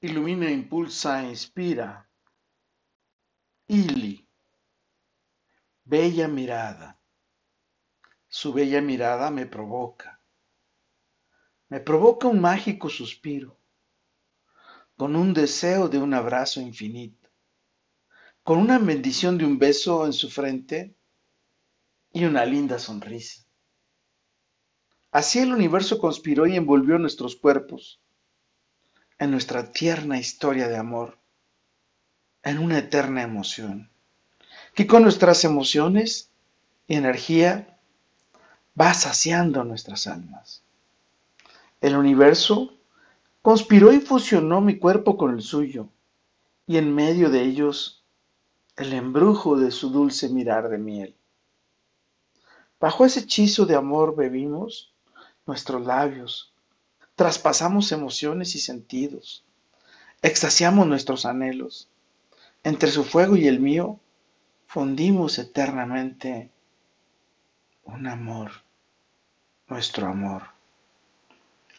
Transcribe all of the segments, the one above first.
ilumina, impulsa, inspira. Ili, bella mirada. Su bella mirada me provoca. Me provoca un mágico suspiro, con un deseo de un abrazo infinito, con una bendición de un beso en su frente y una linda sonrisa. Así el universo conspiró y envolvió nuestros cuerpos en nuestra tierna historia de amor, en una eterna emoción, que con nuestras emociones y energía va saciando nuestras almas. El universo conspiró y fusionó mi cuerpo con el suyo, y en medio de ellos el embrujo de su dulce mirar de miel. Bajo ese hechizo de amor bebimos nuestros labios, traspasamos emociones y sentidos, extasiamos nuestros anhelos. Entre su fuego y el mío fundimos eternamente un amor, nuestro amor.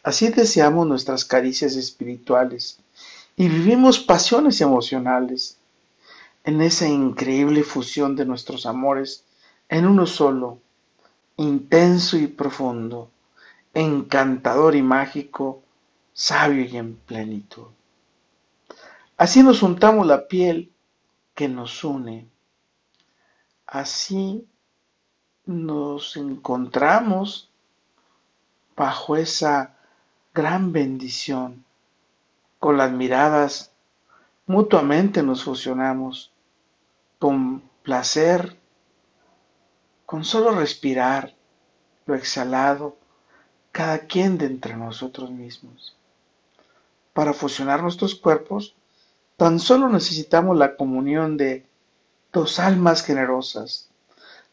Así deseamos nuestras caricias espirituales y vivimos pasiones emocionales en esa increíble fusión de nuestros amores en uno solo, intenso y profundo encantador y mágico, sabio y en plenitud. Así nos untamos la piel que nos une. Así nos encontramos bajo esa gran bendición. Con las miradas mutuamente nos fusionamos. Con placer, con solo respirar lo exhalado cada quien de entre nosotros mismos. Para fusionar nuestros cuerpos, tan solo necesitamos la comunión de dos almas generosas,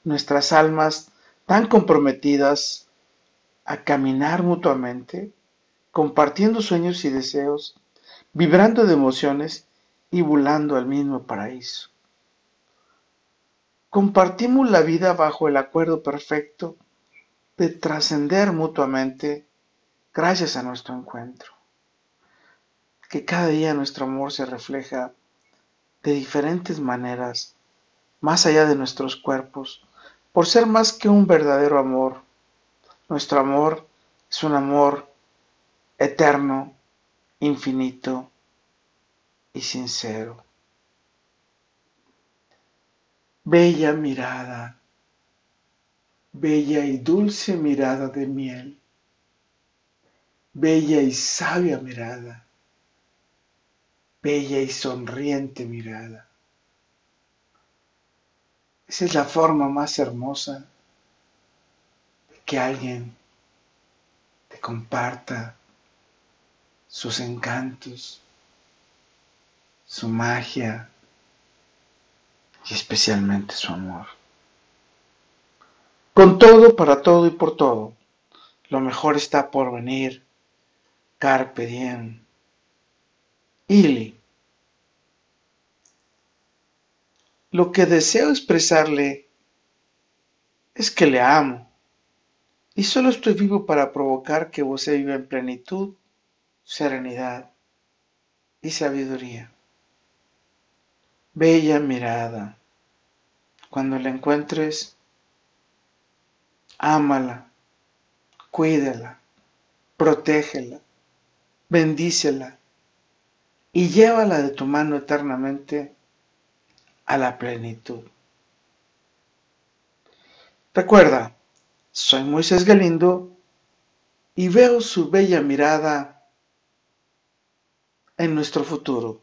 nuestras almas tan comprometidas a caminar mutuamente, compartiendo sueños y deseos, vibrando de emociones y volando al mismo paraíso. Compartimos la vida bajo el acuerdo perfecto de trascender mutuamente gracias a nuestro encuentro. Que cada día nuestro amor se refleja de diferentes maneras, más allá de nuestros cuerpos, por ser más que un verdadero amor. Nuestro amor es un amor eterno, infinito y sincero. Bella mirada bella y dulce mirada de miel, bella y sabia mirada, bella y sonriente mirada. Esa es la forma más hermosa de que alguien te comparta sus encantos, su magia y especialmente su amor. Con todo, para todo y por todo, lo mejor está por venir. Carpe diem. Ili. Lo que deseo expresarle es que le amo y solo estoy vivo para provocar que vos viva en plenitud, serenidad y sabiduría. Bella mirada. Cuando la encuentres, ámala, cuídala, protégela, bendícela y llévala de tu mano eternamente a la plenitud. Recuerda, soy Moisés Galindo y veo su bella mirada en nuestro futuro.